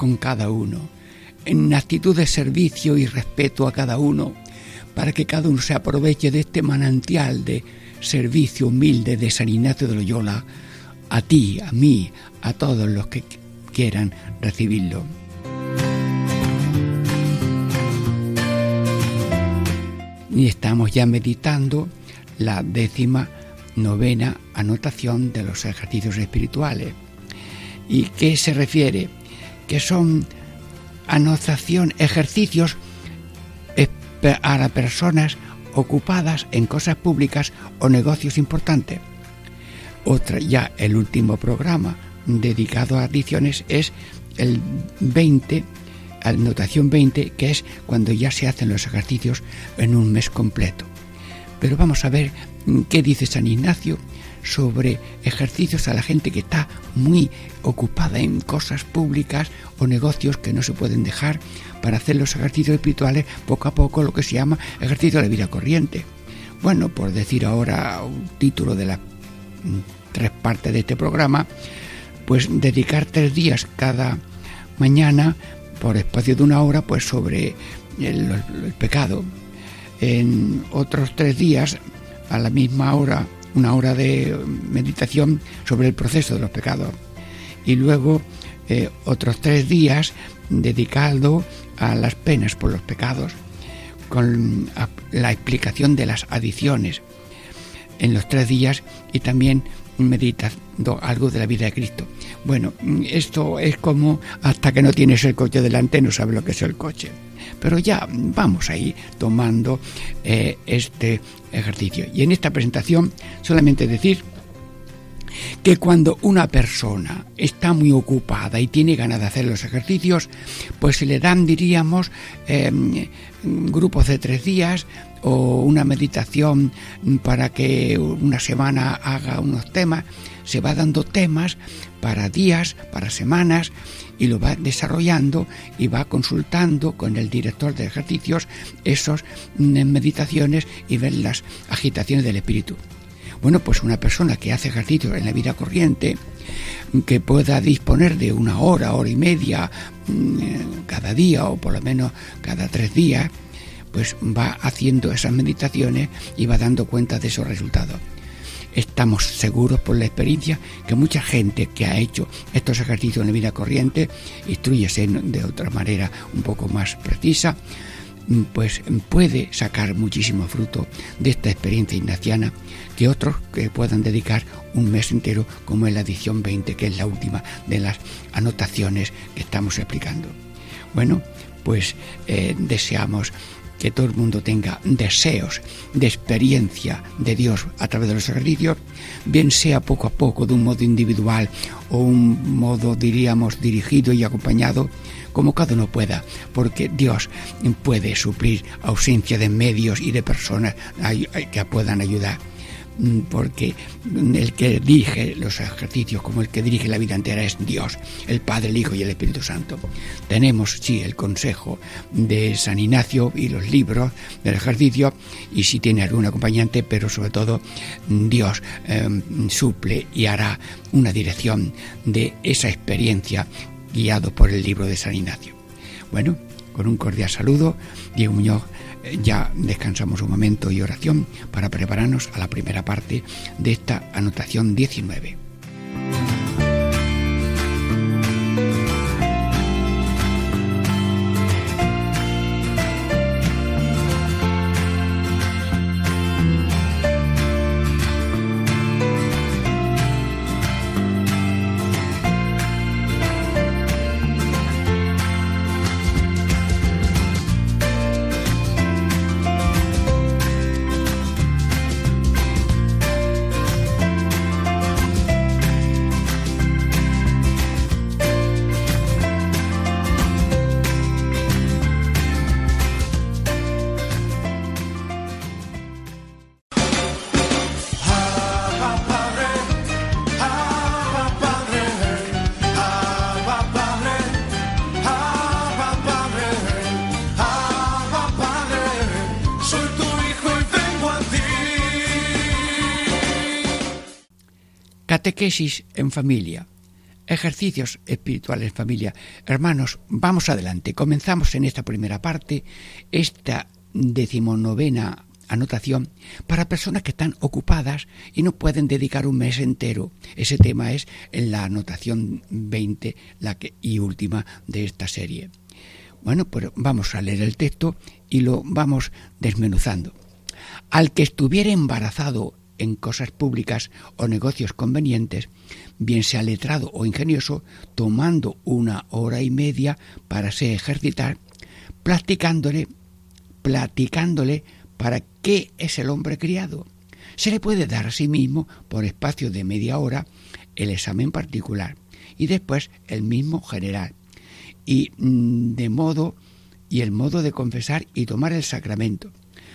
con cada uno, en actitud de servicio y respeto a cada uno, para que cada uno se aproveche de este manantial de servicio humilde de San Ignacio de Loyola, a ti, a mí, a todos los que quieran recibirlo. Y estamos ya meditando la décima novena anotación de los ejercicios espirituales. ¿Y qué se refiere? Que son anotación, ejercicios para personas ocupadas en cosas públicas o negocios importantes. Otra, ya el último programa dedicado a adicciones es el 20, anotación 20, que es cuando ya se hacen los ejercicios en un mes completo. Pero vamos a ver qué dice San Ignacio sobre ejercicios a la gente que está muy ocupada en cosas públicas o negocios que no se pueden dejar para hacer los ejercicios espirituales poco a poco, lo que se llama ejercicio de la vida corriente. Bueno, por decir ahora un título de las mm, tres partes de este programa, pues dedicar tres días cada mañana por espacio de una hora pues sobre el, el pecado. En otros tres días a la misma hora una hora de meditación sobre el proceso de los pecados. Y luego eh, otros tres días dedicado a las penas por los pecados, con la explicación de las adiciones en los tres días y también meditando algo de la vida de Cristo. Bueno, esto es como hasta que no tienes el coche delante no sabes lo que es el coche. Pero ya vamos ahí tomando eh, este ejercicio. Y en esta presentación solamente decir que cuando una persona está muy ocupada y tiene ganas de hacer los ejercicios, pues se le dan, diríamos, em, grupos de tres días o una meditación para que una semana haga unos temas, se va dando temas para días, para semanas, y lo va desarrollando y va consultando con el director de ejercicios esas mm, meditaciones y ver las agitaciones del espíritu. Bueno, pues una persona que hace ejercicio en la vida corriente, que pueda disponer de una hora, hora y media mm, cada día o por lo menos cada tres días, pues va haciendo esas meditaciones y va dando cuenta de esos resultados. Estamos seguros por la experiencia que mucha gente que ha hecho estos ejercicios en la vida corriente, instruyese de otra manera un poco más precisa, pues puede sacar muchísimo fruto de esta experiencia ignaciana que otros que puedan dedicar un mes entero como en la edición 20 que es la última de las anotaciones que estamos explicando. Bueno, pues eh, deseamos que todo el mundo tenga deseos de experiencia de Dios a través de los ejercicios, bien sea poco a poco, de un modo individual o un modo, diríamos, dirigido y acompañado, como cada uno pueda, porque Dios puede suplir ausencia de medios y de personas que puedan ayudar. Mm, porque el que dirige los ejercicios como el que dirige la vida entera es Dios, el Padre, el Hijo y el Espíritu Santo. Tenemos, sí, el consejo de San Ignacio y los libros del ejercicio, y si tiene algún acompañante, pero sobre todo Dios em, suple y hará una dirección de esa experiencia guiado por el libro de San Ignacio. Bueno, con un cordial saludo, Diego Muñoz ya descansamos un momento y oración para prepararnos a la primera parte de esta anotación 19. Catequesis en familia. Ejercicios espirituales en familia. Hermanos, vamos adelante. Comenzamos en esta primera parte, esta decimonovena anotación para personas que están ocupadas y no pueden dedicar un mes entero. Ese tema es en la anotación 20 la que, y última de esta serie. Bueno, pues vamos a leer el texto y lo vamos desmenuzando. Al que estuviera embarazado en cosas públicas o negocios convenientes, bien sea letrado o ingenioso, tomando una hora y media para se ejercitar, platicándole, platicándole para qué es el hombre criado. Se le puede dar a sí mismo, por espacio de media hora, el examen particular y después el mismo general. Y mm, de modo y el modo de confesar y tomar el sacramento,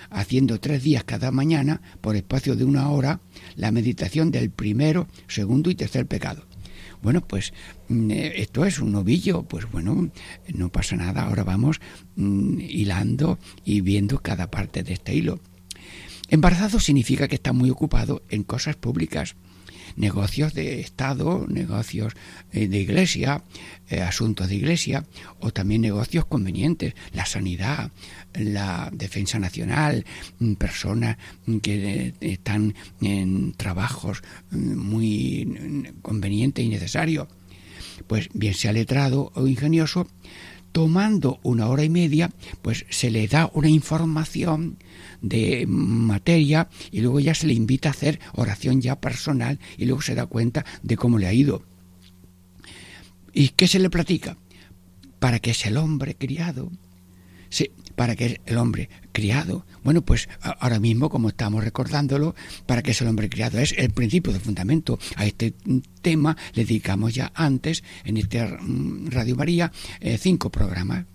haciendo tres días cada mañana, por espacio de una hora, la meditación del primero, segundo y tercer pecado. Bueno, pues mm, eh, esto es un novillo, pues bueno, no pasa nada, ahora vamos mm, hilando y viendo cada parte de este hilo. Embarazado significa que está muy ocupado en cosas públicas, negocios de Estado, negocios eh, de iglesia, eh, asuntos de iglesia, o también negocios convenientes, la sanidad, la defensa nacional, mm, personas que eh, están en trabajos mm, muy mm, convenientes y necesarios. Pues bien sea letrado o ingenioso, tomando una hora y media, pues se le da una información de materia y luego ya se le invita a hacer oración ya personal y luego se da cuenta de cómo le ha ido. ¿Y qué se le platica? Para que es el hombre criado. Sí, para que es el hombre criado. Bueno, pues ahora mismo, como estamos recordándolo, para que es el hombre criado es el principio de fundamento. A este tema le dedicamos ya antes, en este mm, Radio María, eh, cinco programas.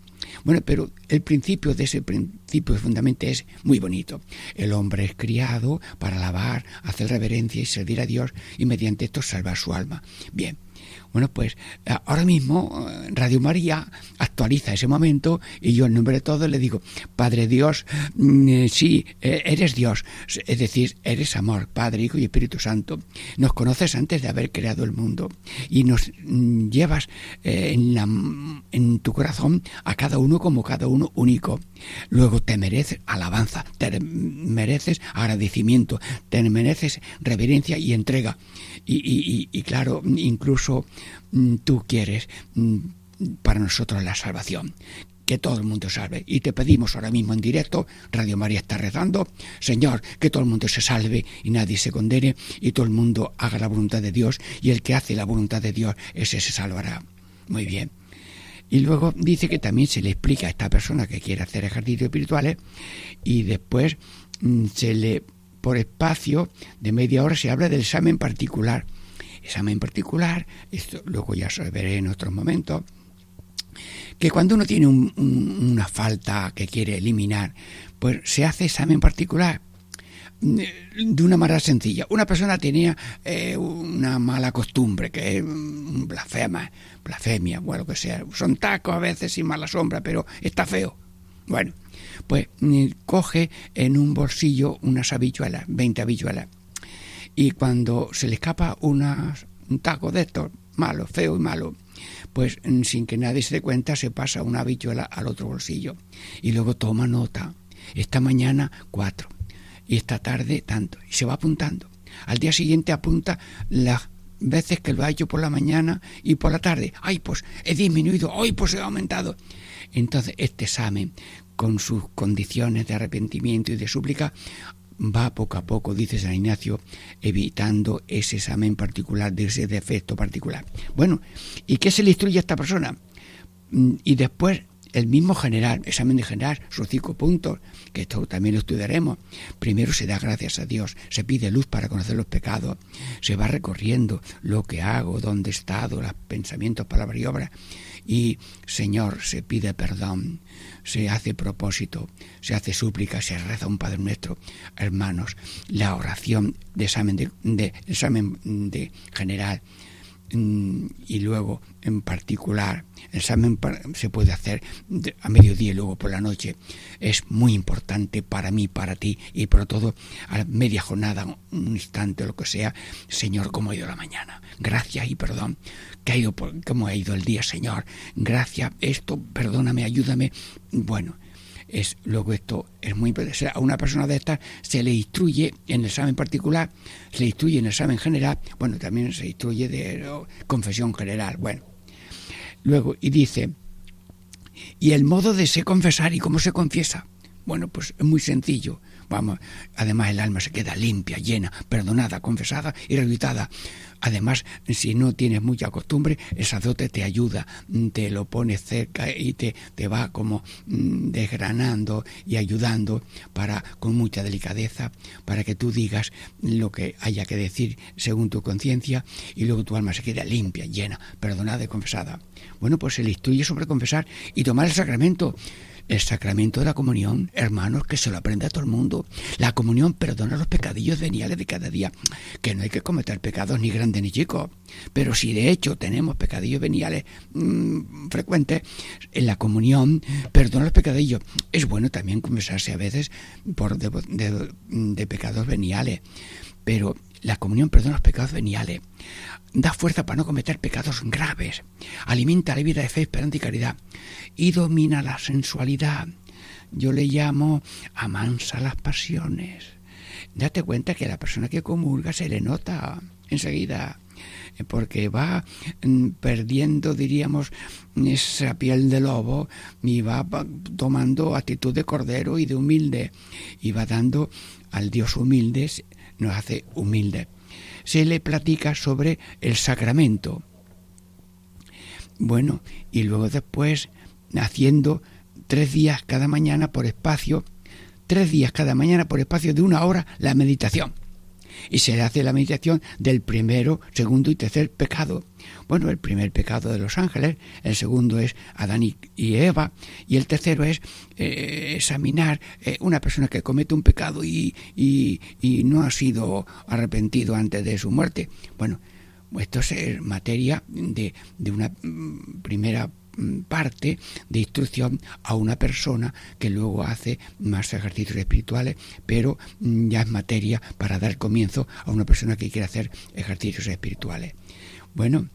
Bueno, pero el principio de ese principio fundamento es muy bonito. El hombre es criado para alabar, hacer reverencia y servir a Dios y mediante esto salvar su alma. Bien, bueno, pues eh, ahora mismo eh, Radio María actualiza ese momento y yo en nombre de todos le digo, Padre Dios, mm, eh, sí, eres Dios, es decir, eres amor, Padre, Hijo y Espíritu Santo. Nos conoces antes de haber creado el mundo y nos mm, llevas en, la, en tu corazón a cada uno como cada uno único. Luego te mereces alabanza, te mereces agradecimiento, te mereces reverencia y entrega. Y claro, incluso Mm, tú quieres mm, para nosotros la salvación. Que todo el mundo salve. Y te pedimos ahora mismo en directo, Radio María está rezando, Señor, que todo el mundo se salve y nadie se condene y todo el mundo haga la voluntad de Dios y el que hace la voluntad de Dios, ese se salvará. Muy bien. Y luego dice que también se le explica a esta persona que quiere hacer ejercicios espirituales y después mm, se le, por espacio de media hora, se habla del examen particular examen particular, esto luego ya se veré en otros momentos, que cuando uno tiene una falta que quiere eliminar, pues se hace examen particular mm, de una manera sencilla. Una persona tenía eh, una mala costumbre, que es blasfema, blasfemia, bueno, que sea. Son tacos a veces y mala sombra, pero está feo. Bueno, pues mm, coge en un bolsillo unas habichuelas, 20 habichuelas, y cuando se le escapa un taco de estos, malo, feo y malo, pues mm, sin que nadie se dé cuenta se pasa una habichuela al otro bolsillo y luego toma nota. Esta mañana cuatro y esta tarde tanto y se va apuntando. Al día siguiente apunta las veces que lo ha hecho por la mañana y por la tarde. Ay, pues he disminuido, hoy pues he aumentado. Entonces este examen con sus condiciones de arrepentimiento y de súplica va poco a poco, dice San Ignacio, evitando ese examen particular, de ese defecto particular. Bueno, ¿y qué se le instruye a esta persona? Mm, y después el mismo general, examen de general, sus cinco puntos, que esto también lo estudiaremos. Primero se da gracias a Dios, se pide luz para conocer los pecados, se va recorriendo lo que hago, dónde he estado, los pensamientos, palabras y obras. Y Señor, se pide perdón, se hace propósito, se hace súplica, se reza un Padre Nuestro. Hermanos, la oración de examen de, examen de general y luego en particular el examen se puede hacer a mediodía y luego por la noche. Es muy importante para mí, para ti y por todo a media jornada, un instante, lo que sea. Señor, ¿cómo ha ido la mañana? Gracias y perdón. ¿Qué ha ido ¿Cómo ha ido el día, Señor? Gracias, esto, perdóname, ayúdame. Bueno, es luego esto es muy importante. A una persona de estas se le instruye en el examen particular, se le instruye en el examen general, bueno, también se instruye de confesión general. Bueno, luego, y dice, ¿y el modo de se confesar y cómo se confiesa? Bueno, pues es muy sencillo. Vamos, además el alma se queda limpia, llena, perdonada, confesada y rehabilitada. Además, si no tienes mucha costumbre, el sacerdote te ayuda, te lo pone cerca y te, te va como mm, desgranando y ayudando para, con mucha delicadeza, para que tú digas lo que haya que decir según tu conciencia y luego tu alma se queda limpia, llena, perdonada y confesada. Bueno, pues se le instruye sobre confesar y tomar el sacramento el sacramento de la comunión, hermanos, que se lo aprende a todo el mundo. La comunión perdona los pecadillos veniales de cada día, que no hay que cometer pecados ni grandes ni chicos. Pero si de hecho tenemos pecadillos veniales mm, frecuentes, en la comunión perdona los pecadillos. Es bueno también confesarse a veces por de pecados veniales, pero la comunión perdona los pecados veniales da fuerza para no cometer pecados graves, alimenta la vida de fe, esperanza y caridad y domina la sensualidad. Yo le llamo amansa las pasiones. Date cuenta que a la persona que comulga se le nota enseguida porque va mm, perdiendo, diríamos, esa piel de lobo y va tomando actitud de cordero y de humilde y va dando al Dios humilde, nos hace humilde se le platica sobre el sacramento. Bueno, y luego después haciendo tres días cada mañana por espacio, tres días cada mañana por espacio de una hora la meditación y se hace la meditación del primero, segundo y tercer pecado. Bueno, el primer pecado de los ángeles, el segundo es Adán y Eva, y el tercero es eh, examinar eh, una persona que comete un pecado y, y, y no ha sido arrepentido antes de su muerte. Bueno, esto es materia de, de una mm, primera parte de instrucción a una persona que luego hace más ejercicios espirituales, pero mm, ya es materia para dar comienzo a una persona que quiere hacer ejercicios espirituales. Bueno,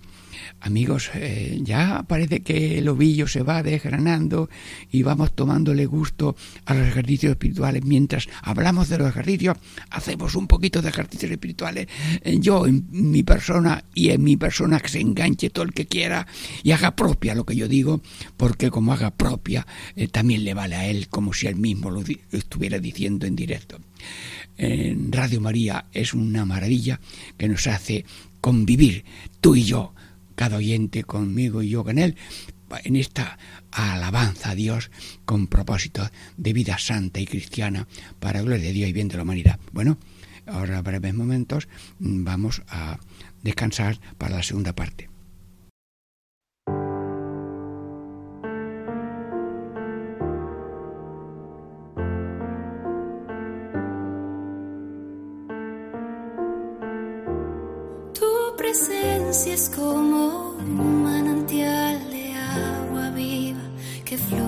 Amigos, eh, ya parece que el ovillo se va desgranando y vamos tomándole gusto a los ejercicios espirituales. Mientras hablamos de los ejercicios, hacemos un poquito de ejercicios espirituales. Eh, yo en mi persona y en mi persona que se enganche todo el que quiera y haga propia lo que yo digo, porque como haga propia, eh, también le vale a él como si él mismo lo estuviera diciendo en directo. Radio María es una maravilla que nos hace convivir tú y yo cada oyente conmigo y yo con él, en esta alabanza a Dios con propósito de vida santa y cristiana para gloria de Dios y bien de la humanidad. Bueno, ahora breves momentos vamos a descansar para la segunda parte. presencia es como que fluye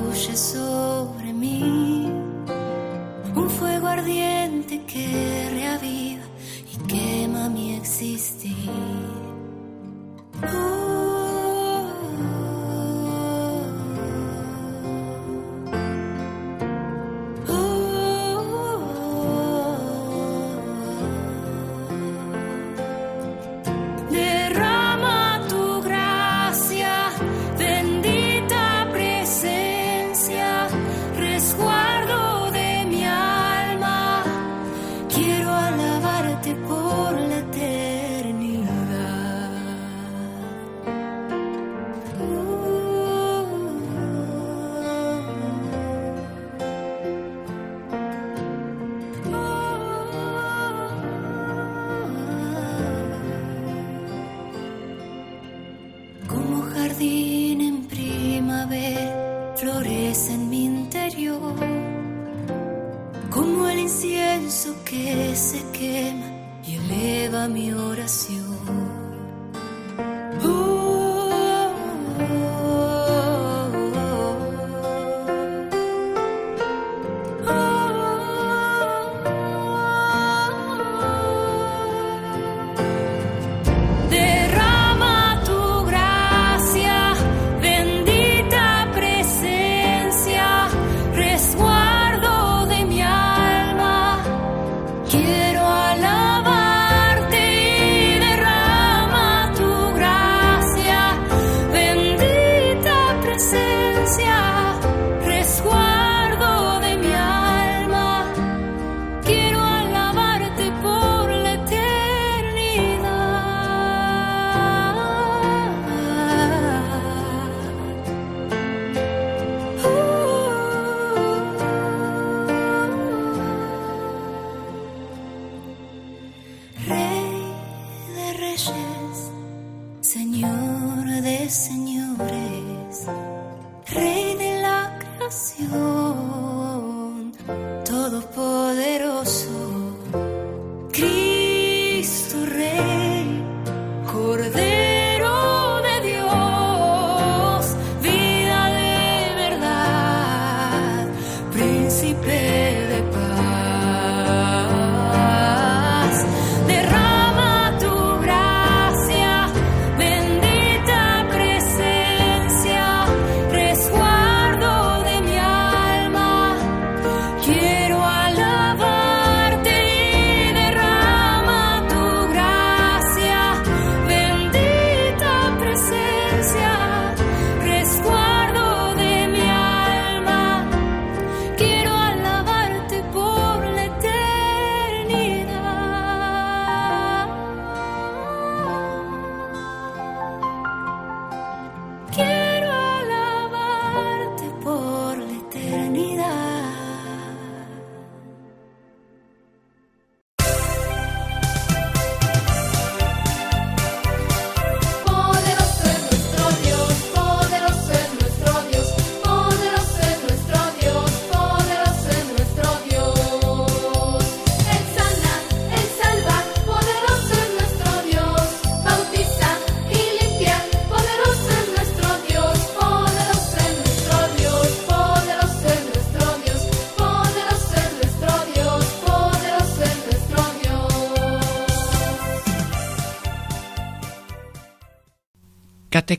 mi oración. La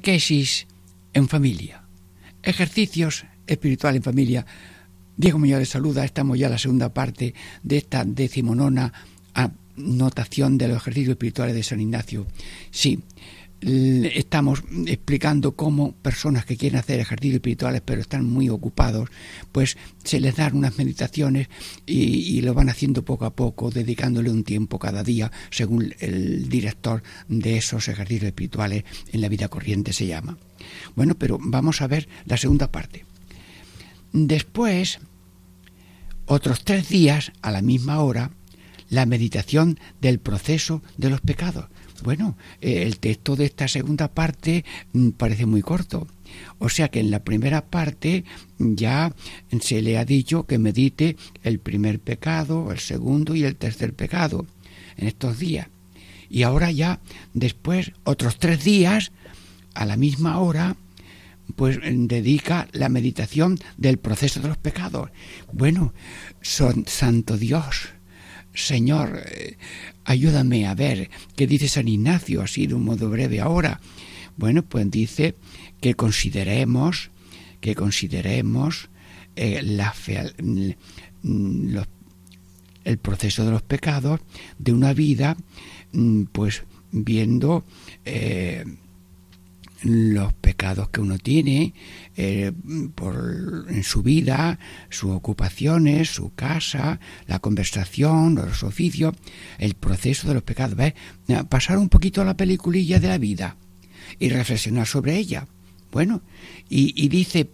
Catequesis en familia. Ejercicios espiritual en familia. Diego Muñoz les saluda. Estamos ya en la segunda parte de esta decimonona anotación de los ejercicios espirituales de San Ignacio. Sí, estamos explicando cómo personas que quieren hacer ejercicios espirituales pero están muy ocupados, pues se les dan unas meditaciones y, lo van haciendo poco a poco, dedicándole un tiempo cada día, según el director de esos ejercicios espirituales en la vida corriente se llama. Bueno, pero vamos a ver la segunda parte. Después, otros tres días, a la misma hora, la meditación del proceso de los pecados bueno, eh, el texto de esta segunda parte mm, parece muy corto. O sea que en la primera parte ya se le ha dicho que medite el primer pecado, el segundo y el tercer pecado en estos días. Y ahora ya, después, otros tres días, a la misma hora, pues dedica la meditación del proceso de los pecados. Bueno, son santo Dios, Señor, eh, ayúdame a ver qué dice San Ignacio así de un modo breve ahora. Bueno, pues dice que consideremos, que consideremos eh, la mm, el proceso de los pecados de una vida, mm, pues viendo eh, los pecados que uno tiene eh, por, en su vida, sus ocupaciones, su casa, la conversación, los oficios, el proceso de los pecados. ¿ves? Pasar un poquito la peliculilla de la vida y reflexionar sobre ella. Bueno, y, dice,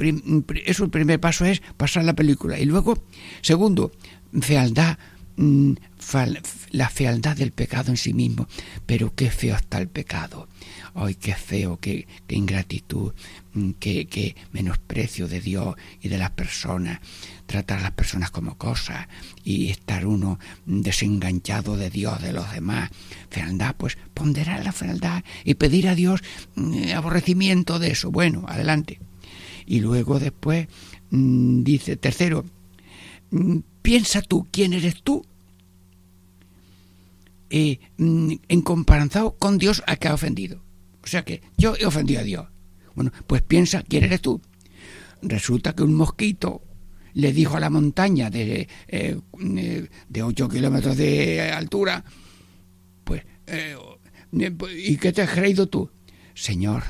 eso el primer paso es pasar la película. Y luego, segundo, fealdad, mm, la fealdad del pecado en sí mismo. Pero qué feo está el pecado ay, qué feo, qué, ingratitud, mm, qué, menosprecio de Dios y de las personas, tratar a las personas como cosas y estar uno desenganchado de Dios, de los demás. Fealdad, pues ponderar la fealdad y pedir a Dios mm, aborrecimiento de eso. Bueno, adelante. Y luego después mm, dice, tercero, piensa tú quién eres tú eh, en comparación con Dios a que ha ofendido. O sea que yo he ofendido a Dios. Bueno, pues piensa, ¿quién eres tú? Resulta que un mosquito le dijo a la montaña de, eh, de 8 kilómetros de altura, pues, eh, ¿y qué te has creído tú? Señor,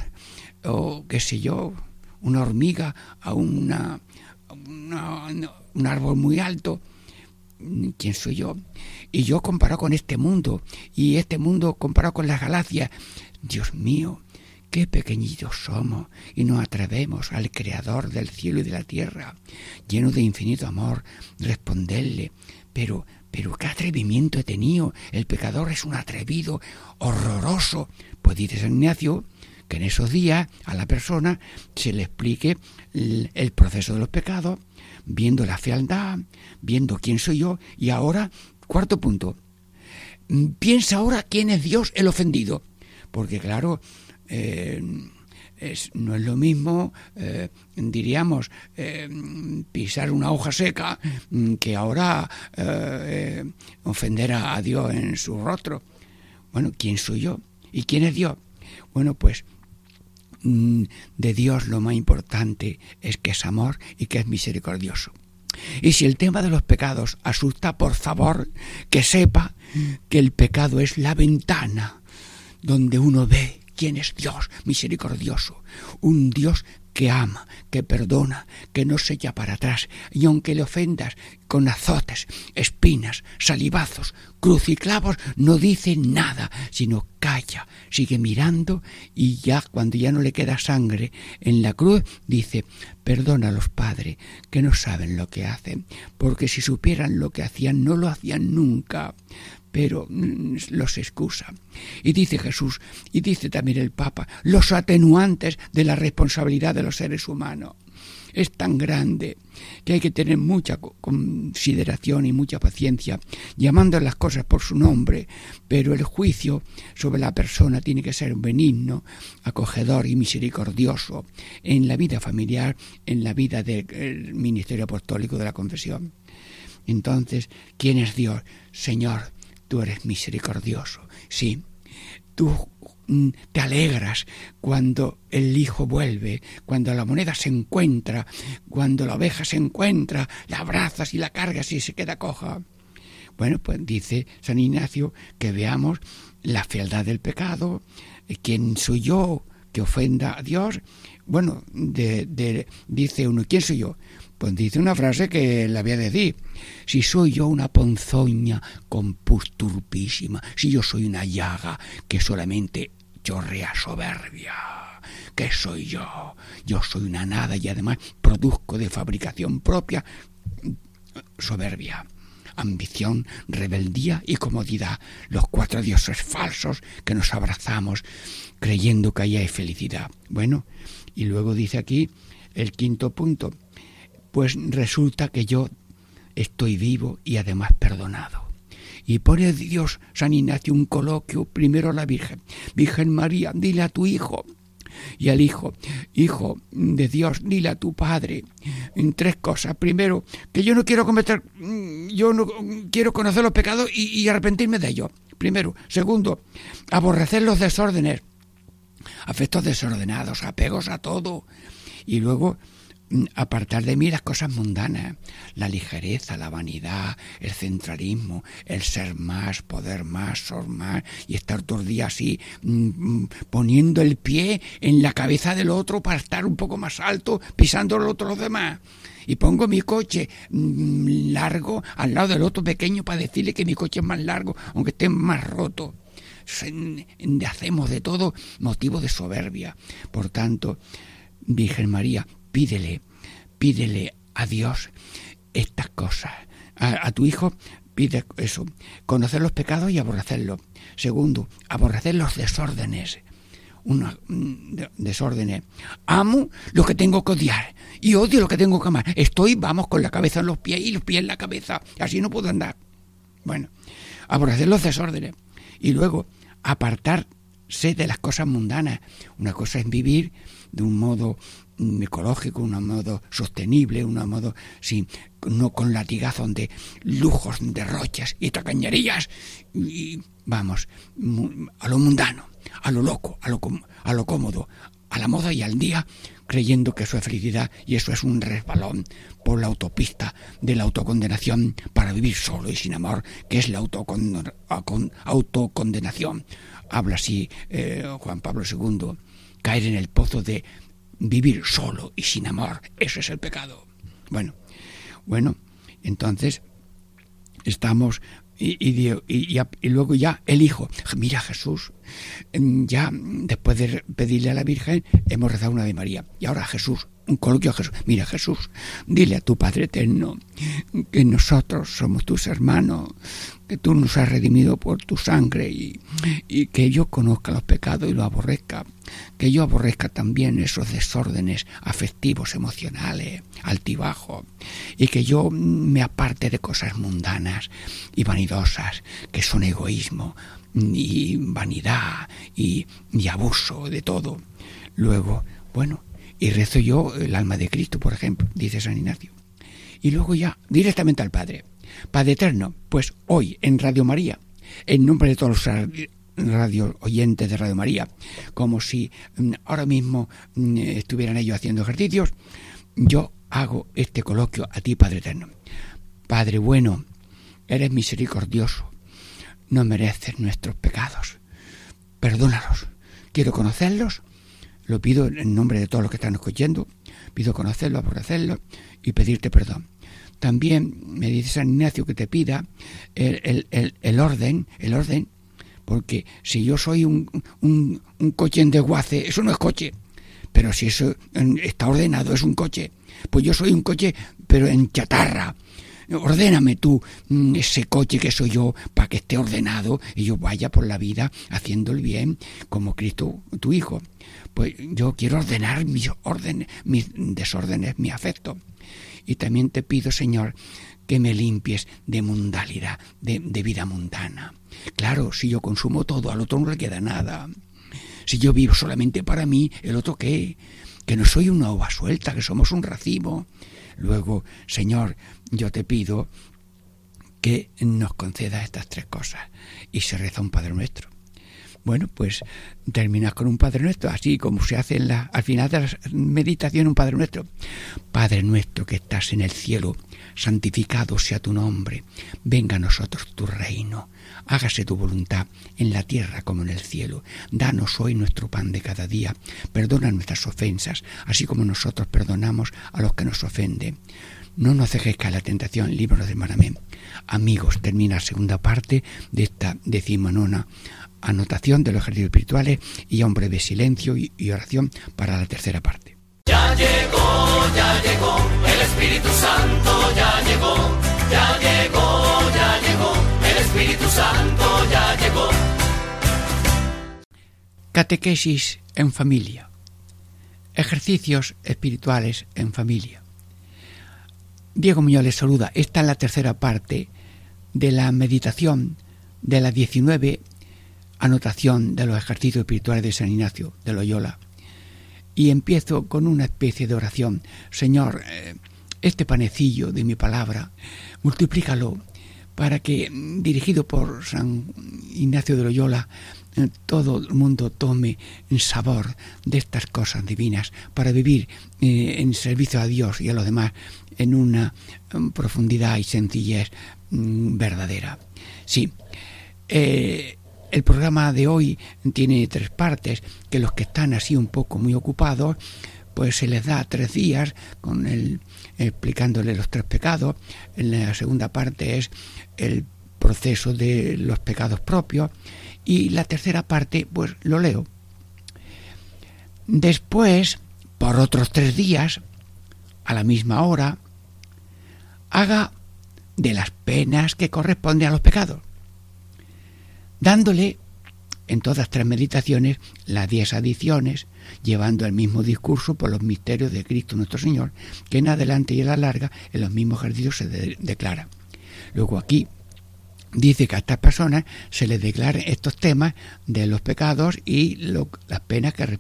o qué sé yo, una hormiga a una, un árbol muy alto. ¿Quién soy yo? Y yo comparo con este mundo, y este mundo comparado con las galaxias, Dios mío, qué pequeñitos somos y nos atrevemos al Creador del cielo y de la tierra, lleno de infinito amor, responderle, pero, pero qué atrevimiento he tenido, el pecador es un atrevido, horroroso. Pues dice San Ignacio que en esos días a la persona se le explique el, el proceso de los pecados, viendo la fealdad, viendo quién soy yo, y ahora, cuarto punto, piensa ahora quién es Dios el ofendido, porque claro, eh, no es lo mismo, eh, diríamos, eh, pisar una hoja seca mm, que ahora ofender a, Dios en su rostro. Bueno, ¿quién soy yo? ¿Y quién es Dios? Bueno, pues mm, de Dios lo más importante es que es amor y que es misericordioso. Y si el tema de los pecados asusta, por favor, que sepa que el pecado es la ventana donde uno ve quién es Dios misericordioso, un Dios que ama, que perdona, que no se echa para atrás, y aunque le ofendas con azotes, espinas, salivazos, cruciclavos, no dice nada, sino calla, sigue mirando y ya cuando ya no le queda sangre en la cruz, dice, perdónalos, Padre, que no saben lo que hacen, porque si supieran lo que hacían, no lo hacían nunca pero mm, los excusa. Y dice Jesús, y dice también el Papa, los atenuantes de la responsabilidad de los seres humanos. Es tan grande que hay que tener mucha consideración y mucha paciencia, llamando las cosas por su nombre, pero el juicio sobre la persona tiene que ser benigno, acogedor y misericordioso en la vida familiar, en la vida del ministerio apostólico de la confesión. Entonces, ¿quién es Dios? Señor, tú eres misericordioso. Sí, tú mm, te alegras cuando el hijo vuelve, cuando la moneda se encuentra, cuando la oveja se encuentra, la abrazas y la cargas y se queda coja. Bueno, pues dice San Ignacio que veamos la fealdad del pecado, quién soy yo que ofenda a Dios. Bueno, dice uno, ¿quién soy yo? Pues dice una frase que la voy a decir. Si soy yo una ponzoña con pus turpísima, si yo soy una llaga que solamente chorrea soberbia, ¿qué soy yo? Yo soy una nada y además produzco de fabricación propia soberbia ambición, rebeldía y comodidad, los cuatro dioses falsos que nos abrazamos creyendo que ahí hay felicidad. Bueno, y luego dice aquí el quinto punto, pues resulta que yo estoy vivo y además perdonado. Y pone Dios San Ignacio un coloquio primero a la Virgen. Virgen María, dile a tu hijo. Y al hijo, hijo de Dios, dile a tu padre en tres cosas. Primero, que yo no quiero cometer, mm, yo no quiero conocer los pecados y, y arrepentirme de ellos. Primero. Segundo, aborrecer los desórdenes, afectos desordenados, apegos a todo. Y luego, apartar de mí las cosas mundanas, la ligereza, la vanidad, el centralismo, el ser más, poder más, ser más, y estar todo el día así mm, mm, poniendo el pie en la cabeza del otro para estar un poco más alto, pisando los demás. Y pongo mi coche mm, largo al lado del otro pequeño para decirle que mi coche es más largo, aunque esté más roto. Hacemos de todo motivo de soberbia. Por tanto, Virgen María, pídele, pídele a Dios estas cosas. A, tu hijo pide eso, conocer los pecados y aborrecerlos. Segundo, aborrecer los desórdenes. Una, mm, desórdenes. Amo lo que tengo que odiar y odio lo que tengo que amar. Estoy, vamos, con la cabeza en los pies y los pies en la cabeza. Así no puedo andar. Bueno, aborrecer los desórdenes. Y luego, apartarse de las cosas mundanas. Una cosa es vivir de un modo ecológico, un modo sostenible, un modo sin, no con latigazos de lujos, de rochas y tacañerías, y vamos, a lo mundano, a lo loco, a lo, a lo cómodo, a la moda y al día, creyendo que eso es felicidad y eso es un resbalón por la autopista de la autocondenación para vivir solo y sin amor, que es la autocondenación. Habla así eh, Juan Pablo II, caer en el pozo de vivir solo y sin amor. Eso es el pecado. Bueno, bueno, entonces estamos y, y, luego ya el hijo, mira Jesús, ya después de pedirle a la Virgen, hemos rezado una de María. Y ahora Jesús, un coloquio a Jesús, mira Jesús, dile a tu Padre Eterno que nosotros somos tus hermanos, que tú nos has redimido por tu sangre y, y que yo conozca los pecados y los aborrezca que yo aborrezca también esos desórdenes afectivos, emocionales, altibajos, y que yo me aparte de cosas mundanas y vanidosas, que son egoísmo y vanidad y, abuso de todo. Luego, bueno, y rezo yo el alma de Cristo, por ejemplo, dice San Ignacio. Y luego ya, directamente al Padre. Padre Eterno, pues hoy en Radio María, en nombre de todos los radio oyentes de Radio María, como si mm, ahora mismo mm, estuvieran ellos haciendo ejercicios, yo hago este coloquio a ti, Padre Eterno. Padre bueno, eres misericordioso, no mereces nuestros pecados, perdónalos, quiero conocerlos, lo pido en nombre de todos los que están escuchando, pido conocerlos, aborrecerlos y pedirte perdón. También me dice San Ignacio que te pida el, el, el orden, el orden porque si yo soy un, un, coche en desguace, eso no es coche. Pero si eso está ordenado, es un coche. Pues yo soy un coche, pero en chatarra. Ordéname tú mm, ese coche que soy yo para que esté ordenado y yo vaya por la vida haciendo el bien como Cristo, tu Hijo. Pues yo quiero ordenar mis órdenes, mis desórdenes, mi afecto. Y también te pido, Señor, que me limpies de mundalidad, de, de vida mundana. Claro, si yo consumo todo, al otro no le queda nada. Si yo vivo solamente para mí, ¿el otro qué? Que no soy una ova suelta, que somos un racimo. Luego, Señor, yo te pido que nos conceda estas tres cosas. Y se reza un Padre Nuestro. Bueno, pues terminas con un Padre Nuestro, así como se hace en la, al final de la meditación un Padre Nuestro. Padre Nuestro que estás en el cielo, santificado sea tu nombre, venga a nosotros tu reino, hágase tu voluntad en la tierra como en el cielo. Danos hoy nuestro pan de cada día, perdona nuestras ofensas, así como nosotros perdonamos a los que nos ofenden. No nos dejes caer la tentación, líbranos de Maramén. Amigos, termina la segunda parte de esta decimonona anotación de los ejercicios espirituales y a un breve silencio y, oración para la tercera parte. Ya llegó, ya llegó, el Espíritu Santo ya llegó, ya llegó, Espíritu Santo ya llegó. Catequesis en familia. Ejercicios espirituales en familia. Diego Muñoz les saluda. Esta es la tercera parte de la meditación de la 19 anotación de los ejercicios espirituales de San Ignacio de Loyola. Y empiezo con una especie de oración. Señor, eh, este panecillo de mi palabra, multiplícalo para que, dirigido por San Ignacio de Loyola, eh, todo el mundo tome sabor de estas cosas divinas para vivir eh, en servicio a Dios y a los demás en una profundidad y sencillez mm, verdadera. Sí, el programa de hoy tiene tres partes, que los que están así un poco muy ocupados, pues se les da tres días con el explicándole los tres pecados. En la segunda parte es el proceso de los pecados propios y la tercera parte pues lo leo. Después, por otros tres días, a la misma hora, haga de las penas que corresponden a los pecados dándole en todas tres meditaciones las diez adiciones, llevando el mismo discurso por los misterios de Cristo nuestro Señor, que en adelante y en la larga en los mismos ejercicios se declara. Luego aquí dice que a estas personas se les declaran estos temas de los pecados y las penas que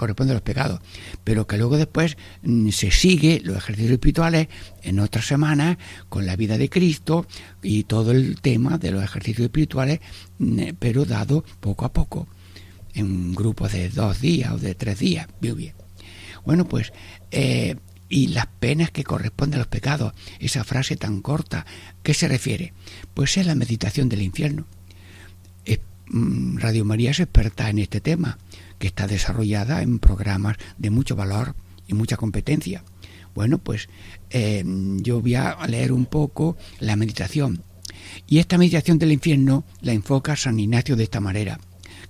corresponde a los pecados, pero que luego después mm, se sigue los ejercicios espirituales en otras semanas con la vida de Cristo y todo el tema de los ejercicios espirituales, mm, pero dado poco a poco, en grupos de dos días o de tres días. Muy bien. Bueno, pues, eh, y las penas que corresponden a los pecados, esa frase tan corta, ¿qué se refiere? Pues es la meditación del infierno. Mm, Radio María es experta en este tema que está desarrollada en programas de mucho valor y mucha competencia. Bueno, pues eh, yo voy a leer un poco la meditación. Y esta meditación del infierno la enfoca San Ignacio de esta manera,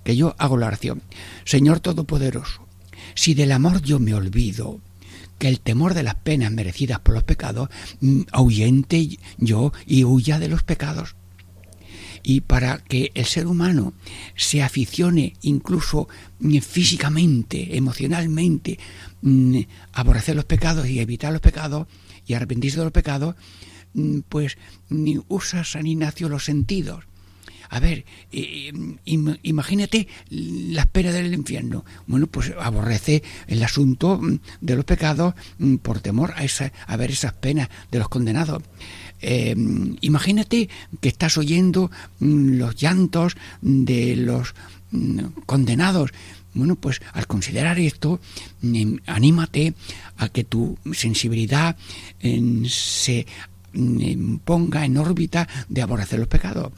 que yo hago la oración. Señor Todopoderoso, si del amor yo me olvido, que el temor de las penas merecidas por los pecados mm, ahuyente yo y huya de los pecados. Y para que el ser humano se aficione incluso mm, físicamente, emocionalmente, mm, a aborrecer los pecados y evitar los pecados y arrepentirse de los pecados, mm, pues usa San Ignacio los sentidos a ver, eh, imagínate la espera del infierno. Bueno, pues aborrece el asunto mm, de los pecados mm, por temor a, esa, a ver esas penas de los condenados. Eh, imagínate que estás oyendo mm, los llantos de los condenados. Bueno, pues al considerar esto, anímate a que tu sensibilidad se ponga en órbita de aborrecer los pecados.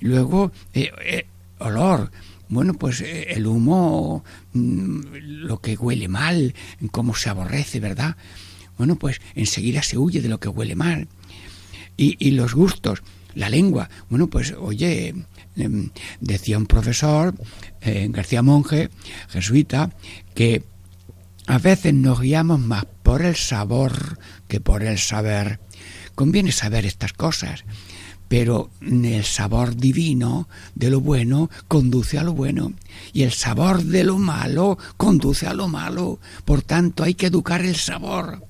Luego, eh, eh, olor. Bueno, pues el humo, mm, lo que huele mal, cómo se aborrece, ¿verdad? Bueno, pues enseguida se huye de lo que huele mal. Y, los gustos, la lengua. Bueno, pues oye, em, decía un profesor, García Monge, jesuita, que a veces nos guiamos más por el sabor que por el saber. Conviene saber estas cosas pero el sabor divino de lo bueno conduce a lo bueno y el sabor de lo malo conduce a lo malo. Por tanto, hay que educar el sabor.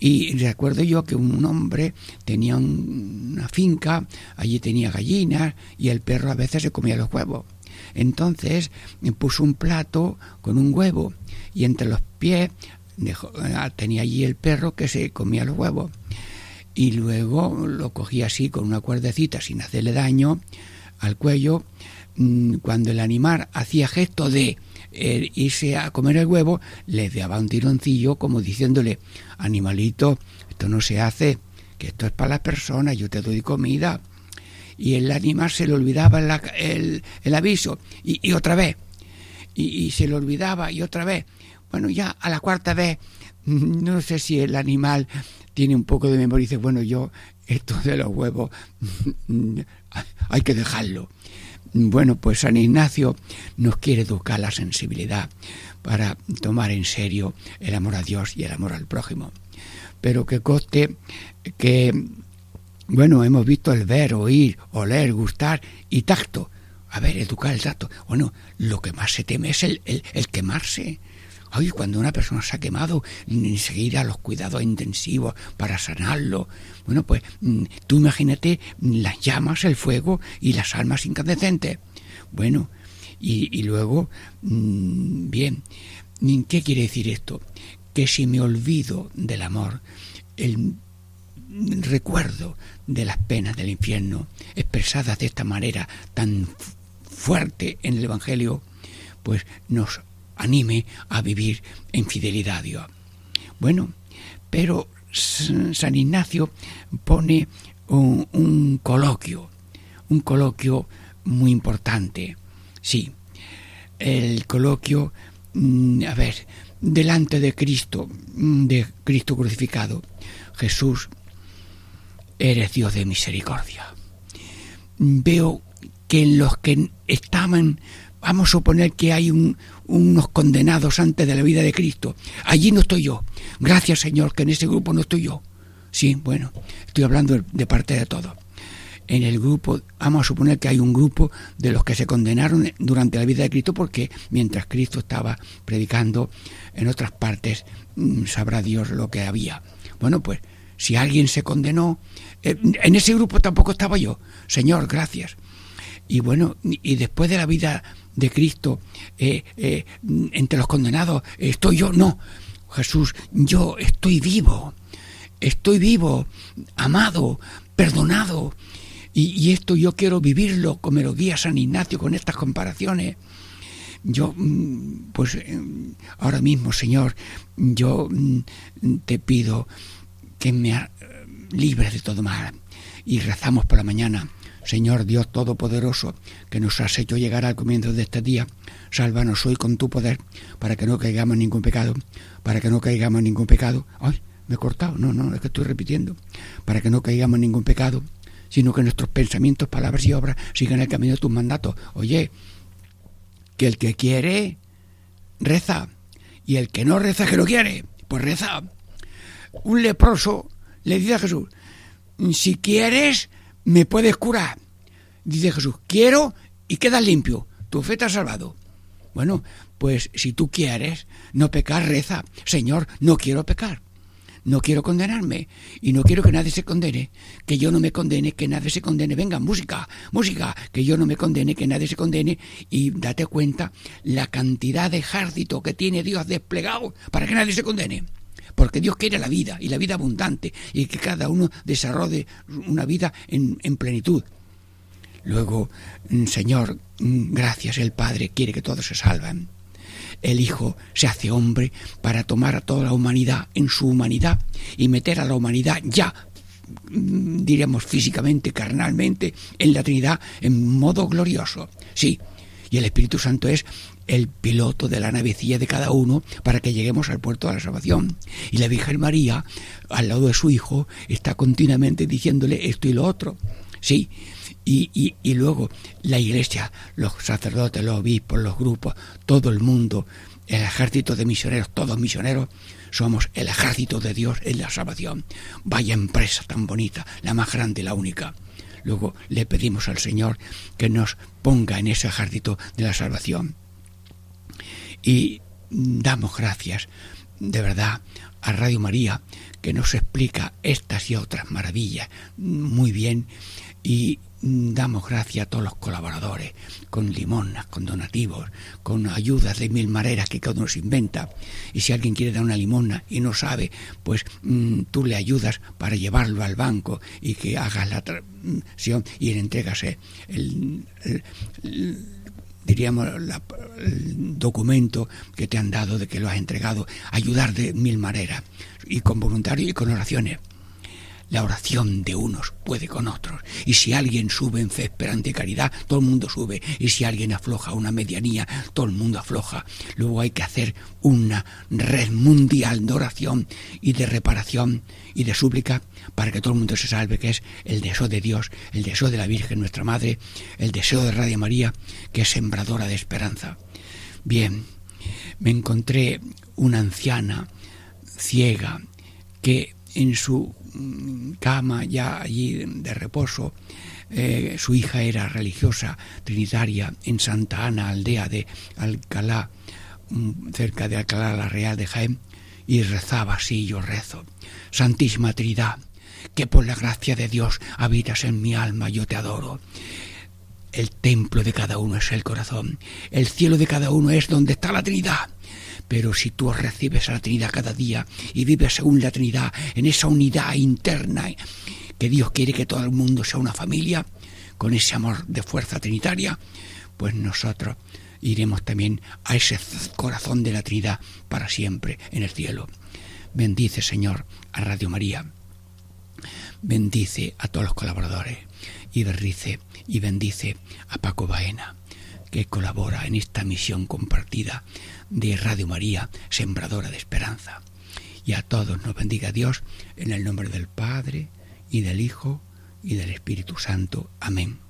Y recuerdo yo que un hombre tenía una finca, allí tenía gallinas y el perro a veces se comía los huevos. Entonces puso un plato con un huevo y entre los pies tenía allí el perro que se comía los huevos y luego lo cogía así con una cuerdecita sin hacerle daño al cuello. Mm, cuando el animal hacía gesto de irse a comer el huevo, le daba un tironcillo como diciéndole, animalito, esto no se hace, que esto es para las personas, yo te doy comida. Y el animal se le olvidaba el, el, aviso, y, y, otra vez, y, y se le olvidaba, y otra vez. Bueno, ya a la cuarta vez, no sé si el animal tiene un poco de memoria y dice, bueno, yo esto de los huevos hay que dejarlo. Bueno, pues San Ignacio nos quiere educar la sensibilidad para tomar en serio el amor a Dios y el amor al prójimo. Pero que coste que, bueno, hemos visto el ver, oír, oler, gustar y tacto. A ver, educar el tacto. Bueno, lo que más se teme es el, el, el quemarse Ay, cuando una persona se ha quemado, enseguida los cuidados intensivos para sanarlo. Bueno, pues mm, tú imagínate las llamas, el fuego y las almas incandescentes. Bueno, y, luego, mm, bien, ¿qué quiere decir esto? Que si me olvido del amor, el recuerdo de las penas del infierno expresadas de esta manera tan fuerte en el Evangelio, pues nos anime a vivir en fidelidad a Dios. Bueno, pero San Ignacio pone un, coloquio, un coloquio muy importante. Sí, el coloquio, mm, a ver, delante de Cristo, mm, de Cristo crucificado, Jesús, eres Dios de misericordia. Veo que en los que estaban vamos a suponer que hay unos condenados antes de la vida de Cristo. Allí no estoy yo. Gracias Señor que en ese grupo no estoy yo. Sí, bueno, estoy hablando de parte de todos. En el grupo, vamos a suponer que hay un grupo de los que se condenaron durante la vida de Cristo porque mientras Cristo estaba predicando en otras partes, mm, sabrá Dios lo que había. Bueno, pues si alguien se condenó, eh, en ese grupo tampoco estaba yo. Señor, gracias. Y bueno, y después de la vida de Cristo eh, eh, entre los condenados estoy yo, no. Jesús, yo estoy vivo, estoy vivo, amado, perdonado. Y, esto yo quiero vivirlo como lo guía San Ignacio con estas comparaciones. Yo, mm, pues eh, ahora mismo, Señor, yo mm, te pido que me libres de todo mal. Y rezamos por la mañana Señor Dios Todopoderoso, que nos has hecho llegar al comienzo de este día, sálvanos hoy con tu poder, para que no caigamos en ningún pecado, para que no caigamos en ningún pecado. Ay, me he cortado, no, no, es que estoy repitiendo, para que no caigamos en ningún pecado, sino que nuestros pensamientos, palabras y obras sigan el camino de tus mandatos. Oye, que el que quiere, reza, y el que no reza, que no quiere, pues reza. Un leproso le dice a Jesús, si quieres, me puedes curar. Dice Jesús, quiero y quedas limpio, tu fe te ha salvado. Bueno, pues si tú quieres no pecar, reza, Señor, no quiero pecar no quiero condenarme y no quiero que nadie se condene, que yo no me condene, que nadie se condene. Venga, música, música, que yo no me condene, que nadie se condene y date cuenta la cantidad de ejército que tiene Dios desplegado para que nadie se condene. Porque Dios quiere la vida y la vida abundante y que cada uno desarrolle una vida en, en plenitud. Luego, mm, Señor, mm, gracias, el Padre quiere que todos se salven el Hijo se hace hombre para tomar a toda la humanidad en su humanidad y meter a la humanidad ya mm, diremos físicamente, carnalmente, en la Trinidad en modo glorioso. Sí, y el Espíritu Santo es el piloto de la navecilla de cada uno para que lleguemos al puerto de la salvación. Y la Virgen María, al lado de su Hijo, está continuamente diciéndole esto y lo otro. Sí, y, y, luego la iglesia, los sacerdotes, los obispos, los grupos, todo el mundo, el ejército de misioneros, todos misioneros, somos el ejército de Dios en la salvación. Vaya empresa tan bonita, la más grande, la única. Luego le pedimos al Señor que nos ponga en ese ejército de la salvación. Y damos gracias, de verdad, a Radio María, que nos explica estas y otras maravillas muy bien y damos gracias a todos los colaboradores, con limonas, con donativos, con ayudas de mil maneras que cada uno se inventa. Y si alguien quiere dar una limona y no sabe, pues mm, tú le ayudas para llevarlo al banco y que hagas la transacción y le entregas el, diríamos, el documento que te han dado de que lo has entregado, ayudar de mil maneras, y con voluntarios y con oraciones. La oración de unos puede con otros. Y si alguien sube en fe, esperanza y caridad, todo el mundo sube. Y si alguien afloja una medianía, todo el mundo afloja. Luego hay que hacer una red mundial de oración y de reparación y de súplica para que todo el mundo se salve, que es el deseo de Dios, el deseo de la Virgen, nuestra Madre, el deseo de Radio María, que es sembradora de esperanza. Bien, me encontré una anciana ciega que en su mm, cama ya allí de reposo. Eh, su hija era religiosa trinitaria en Santa Ana, aldea de Alcalá, mm, cerca de Alcalá la Real de Jaén, y rezaba así, yo rezo. Santísima Trinidad, que por la gracia de Dios habitas en mi alma, yo te adoro. El templo de cada uno es el corazón, el cielo de cada uno es donde está la Trinidad. Pero si tú recibes a la Trinidad cada día y vives según la Trinidad, en esa unidad interna que Dios quiere que todo el mundo sea una familia, con ese amor de fuerza trinitaria, pues nosotros iremos también a ese corazón de la Trinidad para siempre en el cielo. Bendice, Señor, a Radio María. Bendice a todos los colaboradores y bendice, y bendice a Paco Baena, que colabora en esta misión compartida de Radio María, sembradora de esperanza. Y a todos nos bendiga Dios en el nombre del Padre y del Hijo y del Espíritu Santo. Amén.